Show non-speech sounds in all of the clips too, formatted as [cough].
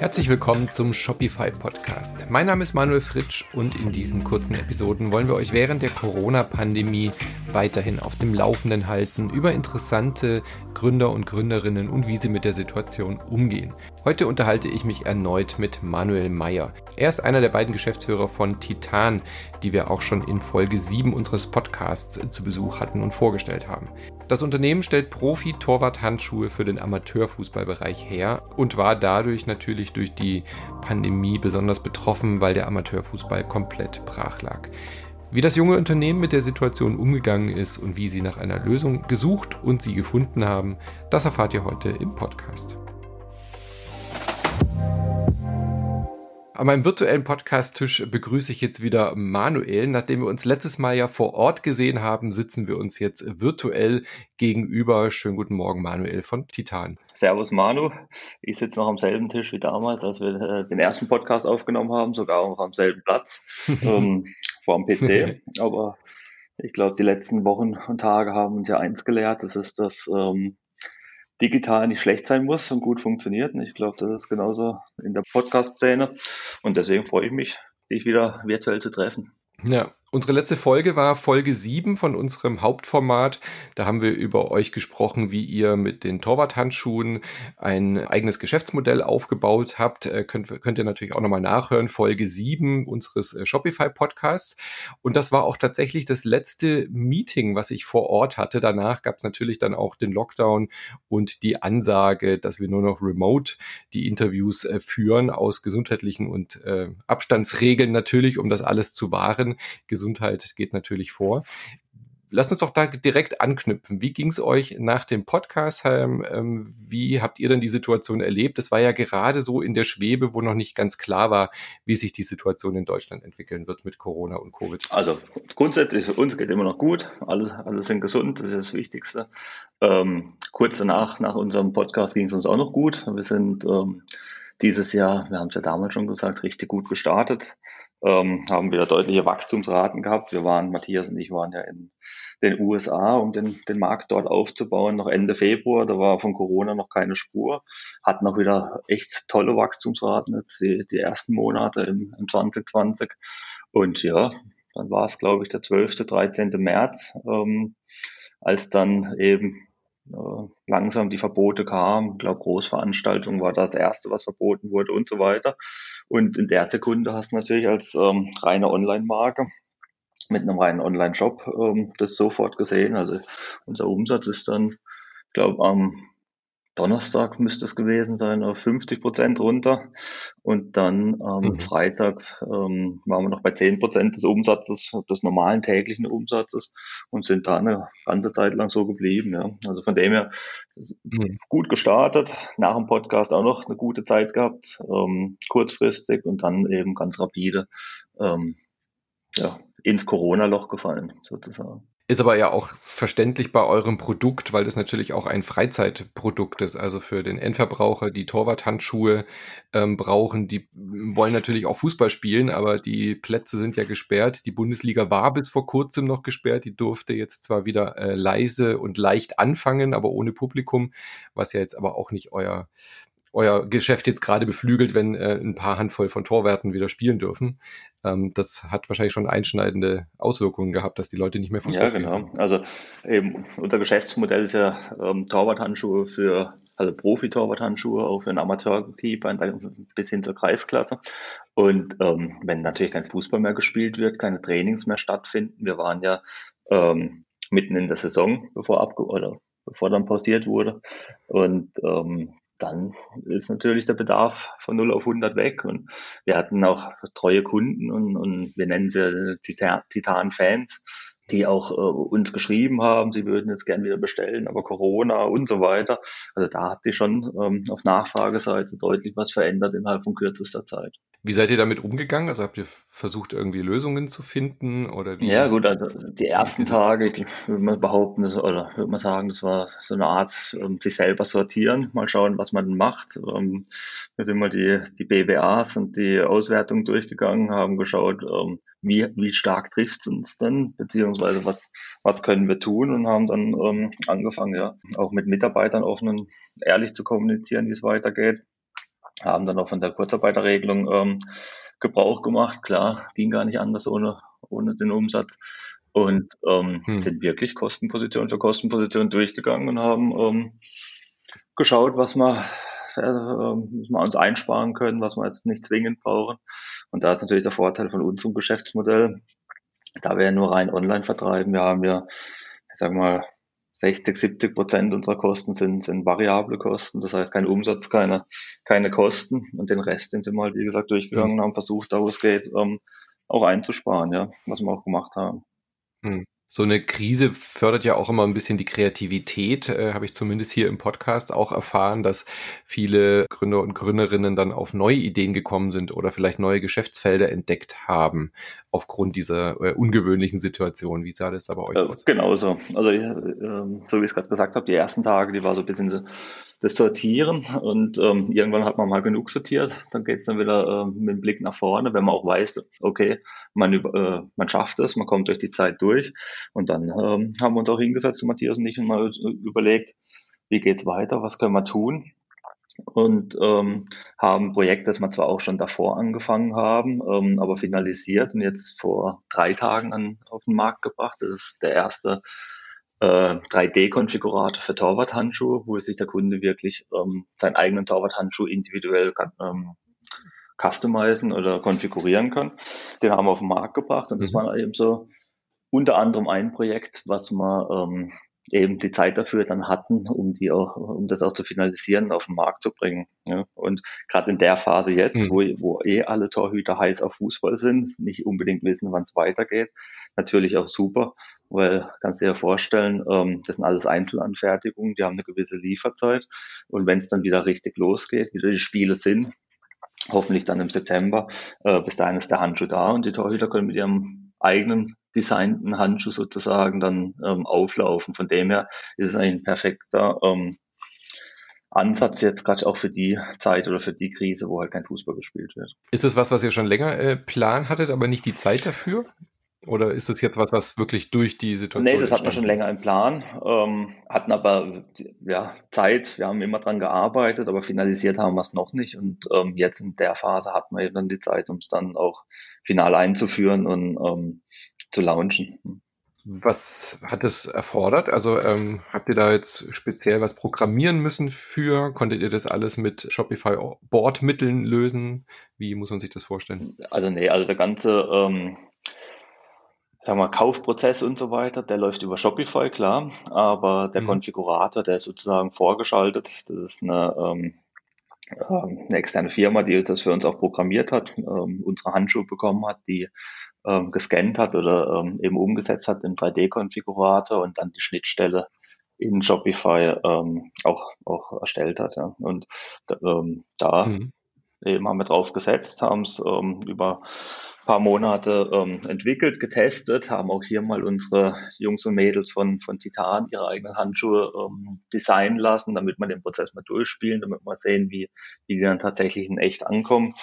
Herzlich willkommen zum Shopify Podcast. Mein Name ist Manuel Fritsch und in diesen kurzen Episoden wollen wir euch während der Corona-Pandemie weiterhin auf dem Laufenden halten über interessante Gründer und Gründerinnen und wie sie mit der Situation umgehen. Heute unterhalte ich mich erneut mit Manuel Meyer. Er ist einer der beiden Geschäftsführer von Titan, die wir auch schon in Folge 7 unseres Podcasts zu Besuch hatten und vorgestellt haben. Das Unternehmen stellt Profi-Torwart-Handschuhe für den Amateurfußballbereich her und war dadurch natürlich durch die Pandemie besonders betroffen, weil der Amateurfußball komplett brach lag. Wie das junge Unternehmen mit der Situation umgegangen ist und wie sie nach einer Lösung gesucht und sie gefunden haben, das erfahrt ihr heute im Podcast. An meinem virtuellen Podcast-Tisch begrüße ich jetzt wieder Manuel. Nachdem wir uns letztes Mal ja vor Ort gesehen haben, sitzen wir uns jetzt virtuell gegenüber. Schönen guten Morgen, Manuel von Titan. Servus, Manu. Ich sitze noch am selben Tisch wie damals, als wir äh, den ersten Podcast aufgenommen haben, sogar auch am selben Platz [laughs] ähm, vor dem PC. [laughs] Aber ich glaube, die letzten Wochen und Tage haben uns ja eins gelehrt. Das ist, dass ähm, digital nicht schlecht sein muss und gut funktioniert. Und ich glaube, das ist genauso in der Podcast-Szene. Und deswegen freue ich mich, dich wieder virtuell zu treffen. Ja, Unsere letzte Folge war Folge 7 von unserem Hauptformat. Da haben wir über euch gesprochen, wie ihr mit den Torwart-Handschuhen ein eigenes Geschäftsmodell aufgebaut habt. Äh, könnt, könnt ihr natürlich auch nochmal nachhören. Folge 7 unseres äh, Shopify-Podcasts. Und das war auch tatsächlich das letzte Meeting, was ich vor Ort hatte. Danach gab es natürlich dann auch den Lockdown und die Ansage, dass wir nur noch remote die Interviews äh, führen aus gesundheitlichen und äh, Abstandsregeln natürlich, um das alles zu wahren Gesundheit geht natürlich vor. Lass uns doch da direkt anknüpfen. Wie ging es euch nach dem Podcast? Ähm, wie habt ihr denn die Situation erlebt? Es war ja gerade so in der Schwebe, wo noch nicht ganz klar war, wie sich die Situation in Deutschland entwickeln wird mit Corona und Covid. Also grundsätzlich für uns geht immer noch gut. Alle, alle sind gesund, das ist das Wichtigste. Ähm, kurz danach, nach unserem Podcast ging es uns auch noch gut. Wir sind ähm, dieses Jahr, wir haben es ja damals schon gesagt, richtig gut gestartet ähm, haben wieder deutliche Wachstumsraten gehabt. Wir waren, Matthias und ich waren ja in den USA, um den, den Markt dort aufzubauen, noch Ende Februar. Da war von Corona noch keine Spur. Hatten auch wieder echt tolle Wachstumsraten jetzt die, die ersten Monate im, im 2020. Und ja, dann war es, glaube ich, der 12., 13. März, ähm, als dann eben äh, langsam die Verbote kamen. Ich glaube, Großveranstaltungen war das erste, was verboten wurde und so weiter. Und in der Sekunde hast du natürlich als ähm, reine Online-Marke mit einem reinen Online-Shop ähm, das sofort gesehen. Also unser Umsatz ist dann, ich glaube, am Donnerstag müsste es gewesen sein, auf 50 Prozent runter. Und dann am ähm, mhm. Freitag ähm, waren wir noch bei 10 Prozent des Umsatzes, des normalen täglichen Umsatzes und sind da eine ganze Zeit lang so geblieben. Ja. Also von dem her mhm. gut gestartet, nach dem Podcast auch noch eine gute Zeit gehabt, ähm, kurzfristig und dann eben ganz rapide ähm, ja, ins Corona-Loch gefallen, sozusagen. Ist aber ja auch verständlich bei eurem Produkt, weil das natürlich auch ein Freizeitprodukt ist. Also für den Endverbraucher, die Torwarthandschuhe ähm, brauchen, die wollen natürlich auch Fußball spielen, aber die Plätze sind ja gesperrt. Die Bundesliga war bis vor kurzem noch gesperrt. Die durfte jetzt zwar wieder äh, leise und leicht anfangen, aber ohne Publikum, was ja jetzt aber auch nicht euer euer Geschäft jetzt gerade beflügelt, wenn äh, ein paar Handvoll von Torwerten wieder spielen dürfen. Ähm, das hat wahrscheinlich schon einschneidende Auswirkungen gehabt, dass die Leute nicht mehr Fußball Ja, genau. Spielen. Also eben, unser Geschäftsmodell ist ja ähm, Torwarthandschuhe für, also Profi-Torwarthandschuhe auch für einen Amateurkeeper bis hin zur Kreisklasse. Und ähm, wenn natürlich kein Fußball mehr gespielt wird, keine Trainings mehr stattfinden, wir waren ja ähm, mitten in der Saison, bevor abge oder bevor dann pausiert wurde. Und ähm, dann ist natürlich der Bedarf von 0 auf 100 weg. Und wir hatten auch treue Kunden und, und wir nennen sie Titan-Fans, die auch äh, uns geschrieben haben, sie würden jetzt gern wieder bestellen, aber Corona und so weiter. Also da hat sich schon ähm, auf Nachfrageseite deutlich was verändert innerhalb von kürzester Zeit. Wie seid ihr damit umgegangen? Also habt ihr versucht, irgendwie Lösungen zu finden? Oder wie? Ja, gut, also die ersten Tage, würde man behaupten, das, oder würde man sagen, das war so eine Art, um, sich selber sortieren, mal schauen, was man macht. Um, ähm, wir sind mal die, die BWAs und die Auswertung durchgegangen, haben geschaut, ähm, wie, wie stark trifft es uns denn, beziehungsweise was, was können wir tun und haben dann um, angefangen, ja, auch mit Mitarbeitern offen und ehrlich zu kommunizieren, wie es weitergeht haben dann auch von der Kurzarbeiterregelung ähm, Gebrauch gemacht. Klar, ging gar nicht anders ohne, ohne den Umsatz. Und ähm, hm. sind wirklich Kostenposition für Kostenposition durchgegangen und haben ähm, geschaut, was wir, äh, was wir uns einsparen können, was wir jetzt nicht zwingend brauchen. Und da ist natürlich der Vorteil von unserem Geschäftsmodell, da wir ja nur rein online vertreiben, wir haben ja, ich sag mal, 60, 70 Prozent unserer Kosten sind, sind variable Kosten, das heißt kein Umsatz, keine, keine Kosten und den Rest den sind wir halt, wie gesagt, durchgegangen und haben versucht, da wo es geht, ähm, auch einzusparen, ja, was wir auch gemacht haben. Hm. So eine Krise fördert ja auch immer ein bisschen die Kreativität, äh, habe ich zumindest hier im Podcast auch erfahren, dass viele Gründer und Gründerinnen dann auf neue Ideen gekommen sind oder vielleicht neue Geschäftsfelder entdeckt haben aufgrund dieser äh, ungewöhnlichen Situation. Wie sah das da bei euch äh, aus? Genauso. Also äh, so wie ich es gerade gesagt habe, die ersten Tage, die war so ein bisschen das Sortieren. Und ähm, irgendwann hat man mal genug sortiert, dann geht es dann wieder äh, mit dem Blick nach vorne, wenn man auch weiß, okay, man, äh, man schafft es, man kommt durch die Zeit durch. Und dann ähm, haben wir uns auch hingesetzt, Matthias und ich, und mal überlegt, wie geht's weiter, was können wir tun? Und ähm, haben ein Projekt, das wir zwar auch schon davor angefangen haben, ähm, aber finalisiert und jetzt vor drei Tagen an, auf den Markt gebracht. Das ist der erste äh, 3D-Konfigurator für Torwarthandschuhe, wo sich der Kunde wirklich ähm, seinen eigenen Torwarthandschuh individuell ähm, customizen oder konfigurieren kann. Den haben wir auf den Markt gebracht und mhm. das war eben so unter anderem ein Projekt, was wir ähm, eben die Zeit dafür dann hatten, um die auch, um das auch zu finalisieren, auf den Markt zu bringen. Ja. Und gerade in der Phase jetzt, mhm. wo, wo eh alle Torhüter heiß auf Fußball sind, nicht unbedingt wissen, wann es weitergeht, natürlich auch super, weil kannst dir ja vorstellen, ähm, das sind alles Einzelanfertigungen, die haben eine gewisse Lieferzeit und wenn es dann wieder richtig losgeht, wieder die Spiele sind, hoffentlich dann im September, äh, bis dahin ist der Handschuh da und die Torhüter können mit ihrem eigenen designten Handschuh sozusagen dann ähm, auflaufen. Von dem her ist es ein perfekter ähm, Ansatz jetzt gerade auch für die Zeit oder für die Krise, wo halt kein Fußball gespielt wird. Ist das was, was ihr schon länger äh, plan hattet, aber nicht die Zeit dafür? Oder ist das jetzt was, was wirklich durch die Situation? Nee, das hatten wir schon länger im Plan, ähm, hatten aber ja, Zeit, wir haben immer dran gearbeitet, aber finalisiert haben wir es noch nicht. Und ähm, jetzt in der Phase hatten wir eben dann die Zeit, um es dann auch final einzuführen und ähm, zu launchen. Was hat es erfordert? Also ähm, habt ihr da jetzt speziell was programmieren müssen für? Konntet ihr das alles mit Shopify Bordmitteln lösen? Wie muss man sich das vorstellen? Also nee, also der ganze ähm, sagen wir, Kaufprozess und so weiter, der läuft über Shopify, klar, aber der mhm. Konfigurator, der ist sozusagen vorgeschaltet. Das ist eine, ähm, ähm, eine externe Firma, die das für uns auch programmiert hat, ähm, unsere Handschuhe bekommen hat, die ähm, gescannt hat oder ähm, eben umgesetzt hat im 3D-Konfigurator und dann die Schnittstelle in Shopify ähm, auch, auch erstellt hat. Ja. Und ähm, da mhm. eben haben wir drauf gesetzt, haben es ähm, über paar Monate ähm, entwickelt, getestet, haben auch hier mal unsere Jungs und Mädels von, von Titan ihre eigenen Handschuhe ähm, designen lassen, damit man den Prozess mal durchspielen, damit wir sehen, wie, wie die dann tatsächlich in echt ankommen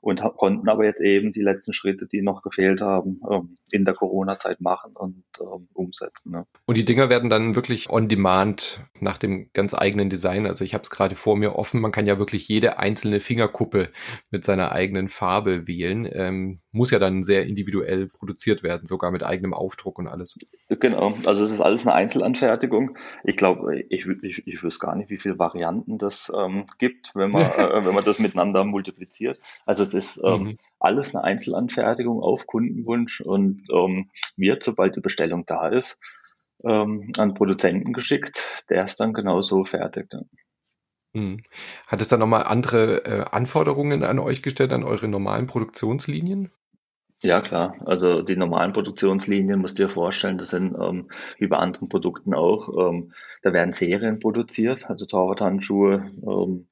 und konnten aber jetzt eben die letzten Schritte, die noch gefehlt haben, ähm, in der Corona-Zeit machen und ähm, umsetzen. Ne? Und die Dinger werden dann wirklich on demand nach dem ganz eigenen Design. Also ich habe es gerade vor mir offen. Man kann ja wirklich jede einzelne Fingerkuppe mit seiner eigenen Farbe wählen. Ähm, muss ja dann sehr individuell produziert werden, sogar mit eigenem Aufdruck und alles. Genau, also es ist alles eine Einzelanfertigung. Ich glaube, ich, ich, ich wüsste gar nicht, wie viele Varianten das ähm, gibt, wenn man, [laughs] äh, wenn man das miteinander multipliziert. Also es ist ähm, mhm. alles eine Einzelanfertigung auf Kundenwunsch und ähm, wird, sobald die Bestellung da ist, ähm, an Produzenten geschickt, der ist dann genauso fertig. Mhm. Hat es dann nochmal andere äh, Anforderungen an euch gestellt, an eure normalen Produktionslinien? Ja, klar. Also die normalen Produktionslinien musst du dir vorstellen, das sind ähm, wie bei anderen Produkten auch. Ähm, da werden Serien produziert, also Torwarthandschuhe, ähm,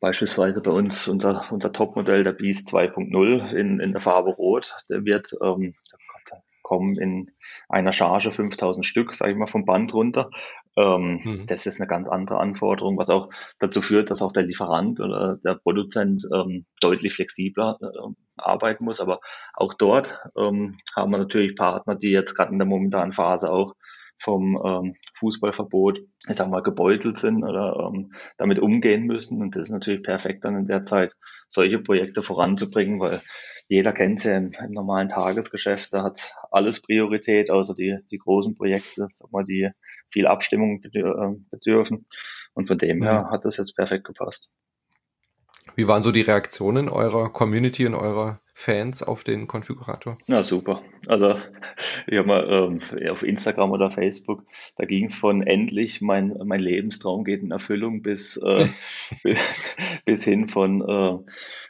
Beispielsweise bei uns unser, unser Topmodell, der Beast 2.0 in, in der Farbe Rot, der wird, ähm, kommen in einer Charge 5000 Stück, sage ich mal, vom Band runter. Ähm, mhm. Das ist eine ganz andere Anforderung, was auch dazu führt, dass auch der Lieferant oder der Produzent ähm, deutlich flexibler äh, arbeiten muss. Aber auch dort ähm, haben wir natürlich Partner, die jetzt gerade in der momentanen Phase auch vom ähm, Fußballverbot, ich sag mal, gebeutelt sind oder ähm, damit umgehen müssen. Und das ist natürlich perfekt dann in der Zeit, solche Projekte voranzubringen, weil jeder kennt ja im, im, normalen Tagesgeschäft, da hat alles Priorität, außer die, die großen Projekte, sag mal, die viel Abstimmung äh, bedürfen. Und von dem her hat das jetzt perfekt gepasst. Wie waren so die Reaktionen eurer Community und eurer Fans auf den Konfigurator? Na super. Also ich habe mal ähm, auf Instagram oder Facebook, da ging es von endlich mein, mein Lebenstraum geht in Erfüllung bis, äh, [laughs] bis hin von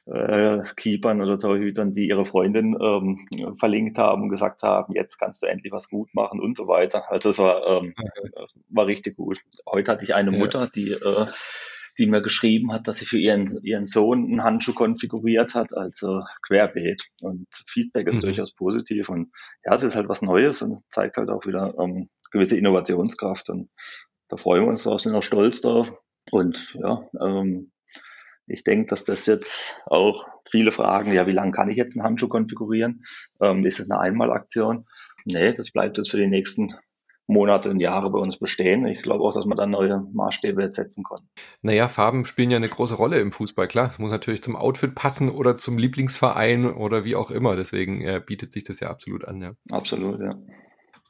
äh, äh, Keepern oder Torhütern, die ihre Freundin ähm, verlinkt haben und gesagt haben, jetzt kannst du endlich was gut machen und so weiter. Also es war, ähm, okay. war richtig gut. Heute hatte ich eine Mutter, die äh, die mir geschrieben hat, dass sie für ihren, ihren Sohn einen Handschuh konfiguriert hat, also querbeet. Und Feedback ist mhm. durchaus positiv. Und ja, es ist halt was Neues und zeigt halt auch wieder ähm, gewisse Innovationskraft. Und da freuen wir uns drauf, sind auch stolz drauf. Und ja, ähm, ich denke, dass das jetzt auch viele fragen, ja, wie lange kann ich jetzt einen Handschuh konfigurieren? Ähm, ist es eine Einmalaktion? Nee, das bleibt jetzt für die nächsten Monate und Jahre bei uns bestehen. Ich glaube auch, dass man dann neue Maßstäbe setzen kann. Naja, Farben spielen ja eine große Rolle im Fußball, klar. Es muss natürlich zum Outfit passen oder zum Lieblingsverein oder wie auch immer. Deswegen äh, bietet sich das ja absolut an. Ja. Absolut, ja.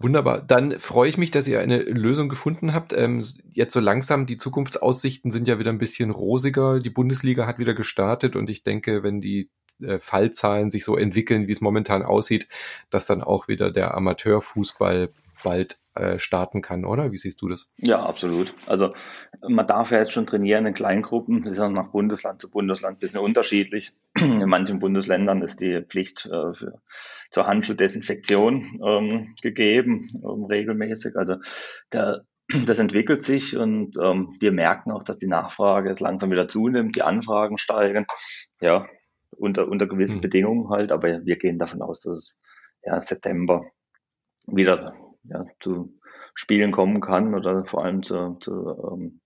Wunderbar. Dann freue ich mich, dass ihr eine Lösung gefunden habt. Ähm, jetzt so langsam, die Zukunftsaussichten sind ja wieder ein bisschen rosiger. Die Bundesliga hat wieder gestartet und ich denke, wenn die äh, Fallzahlen sich so entwickeln, wie es momentan aussieht, dass dann auch wieder der Amateurfußball bald äh, starten kann, oder? Wie siehst du das? Ja, absolut. Also man darf ja jetzt schon trainieren in Kleingruppen. Das ist ja nach Bundesland zu Bundesland ein bisschen unterschiedlich. [clears throat] In manchen Bundesländern ist die Pflicht äh, für, zur Handschuhdesinfektion ähm, gegeben, ähm, regelmäßig. Also der, [clears throat] das entwickelt sich und ähm, wir merken auch, dass die Nachfrage jetzt langsam wieder zunimmt, die Anfragen steigen. Ja, unter, unter gewissen mhm. Bedingungen halt, aber wir gehen davon aus, dass es ja, September wieder ja, zu Spielen kommen kann oder vor allem zu, zu, ähm,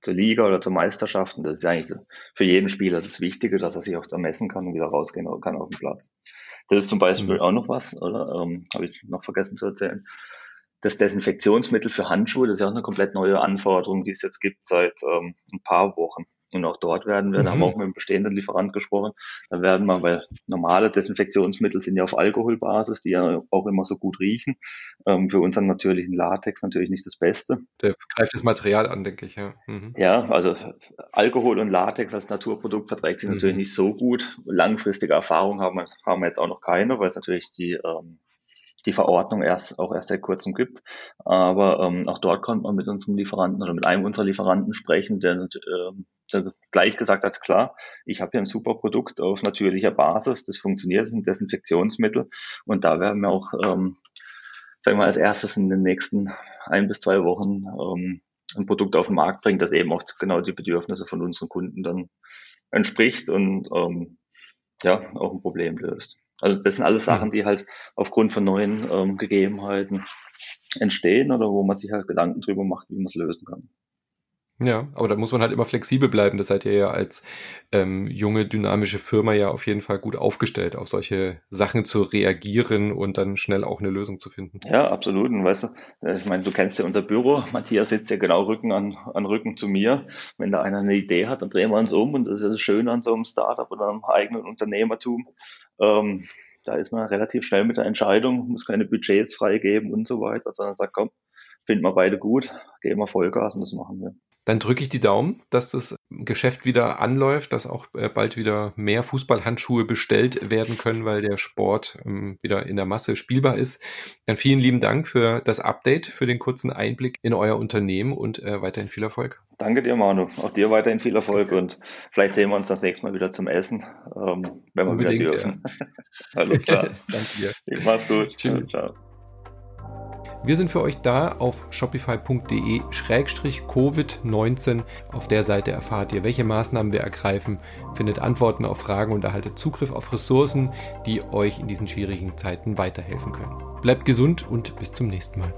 zur Liga oder zur Meisterschaft. Und das ist eigentlich für jeden Spieler das Wichtige, dass er sich auch da messen kann und wieder rausgehen kann auf den Platz. Das ist zum Beispiel mhm. auch noch was, oder ähm, habe ich noch vergessen zu erzählen. Das Desinfektionsmittel für Handschuhe, das ist ja auch eine komplett neue Anforderung, die es jetzt gibt seit ähm, ein paar Wochen. Und auch dort werden wir, mhm. da haben wir auch mit einem bestehenden Lieferant gesprochen, da werden wir, weil normale Desinfektionsmittel sind ja auf Alkoholbasis, die ja auch immer so gut riechen. Ähm, für unseren natürlichen Latex natürlich nicht das Beste. Der greift das Material an, denke ich, ja. Mhm. Ja, also Alkohol und Latex als Naturprodukt verträgt sich mhm. natürlich nicht so gut. Langfristige Erfahrung haben wir, haben wir jetzt auch noch keine, weil es natürlich die ähm, die Verordnung erst auch erst seit kurzem gibt. Aber ähm, auch dort konnte man mit unserem Lieferanten oder mit einem unserer Lieferanten sprechen, der, äh, der gleich gesagt hat, klar, ich habe hier ein super Produkt auf natürlicher Basis, das funktioniert, das ist ein Desinfektionsmittel und da werden wir auch, ähm, sagen wir als erstes in den nächsten ein bis zwei Wochen ähm, ein Produkt auf den Markt bringen, das eben auch genau die Bedürfnisse von unseren Kunden dann entspricht und ähm, ja, auch ein Problem löst. Also das sind alles Sachen, die halt aufgrund von neuen ähm, Gegebenheiten entstehen oder wo man sich halt Gedanken drüber macht, wie man es lösen kann. Ja, aber da muss man halt immer flexibel bleiben. Das seid ihr ja als ähm, junge, dynamische Firma ja auf jeden Fall gut aufgestellt, auf solche Sachen zu reagieren und dann schnell auch eine Lösung zu finden. Ja, absolut. Und weißt du, äh, ich meine, du kennst ja unser Büro. Matthias sitzt ja genau Rücken an, an Rücken zu mir. Wenn da einer eine Idee hat, dann drehen wir uns um. Und das ist ja das Schöne an so einem Startup oder einem eigenen Unternehmertum. Ähm, da ist man relativ schnell mit der Entscheidung, muss keine Budgets freigeben und so weiter, sondern sagt, komm, finden wir beide gut, geben wir Vollgas und das machen wir. Dann drücke ich die Daumen, dass das Geschäft wieder anläuft, dass auch äh, bald wieder mehr Fußballhandschuhe bestellt werden können, weil der Sport ähm, wieder in der Masse spielbar ist. Dann vielen lieben Dank für das Update, für den kurzen Einblick in euer Unternehmen und äh, weiterhin viel Erfolg. Danke dir, Manu. Auch dir weiterhin viel Erfolg und vielleicht sehen wir uns das nächste Mal wieder zum Essen, ähm, wenn wir Unbedingt, wieder dürfen. Ja. [laughs] Alles klar. [laughs] Danke dir. Mach's gut. Tschüss. Ciao. Wir sind für euch da auf shopify.de-covid19. Auf der Seite erfahrt ihr, welche Maßnahmen wir ergreifen, findet Antworten auf Fragen und erhaltet Zugriff auf Ressourcen, die euch in diesen schwierigen Zeiten weiterhelfen können. Bleibt gesund und bis zum nächsten Mal.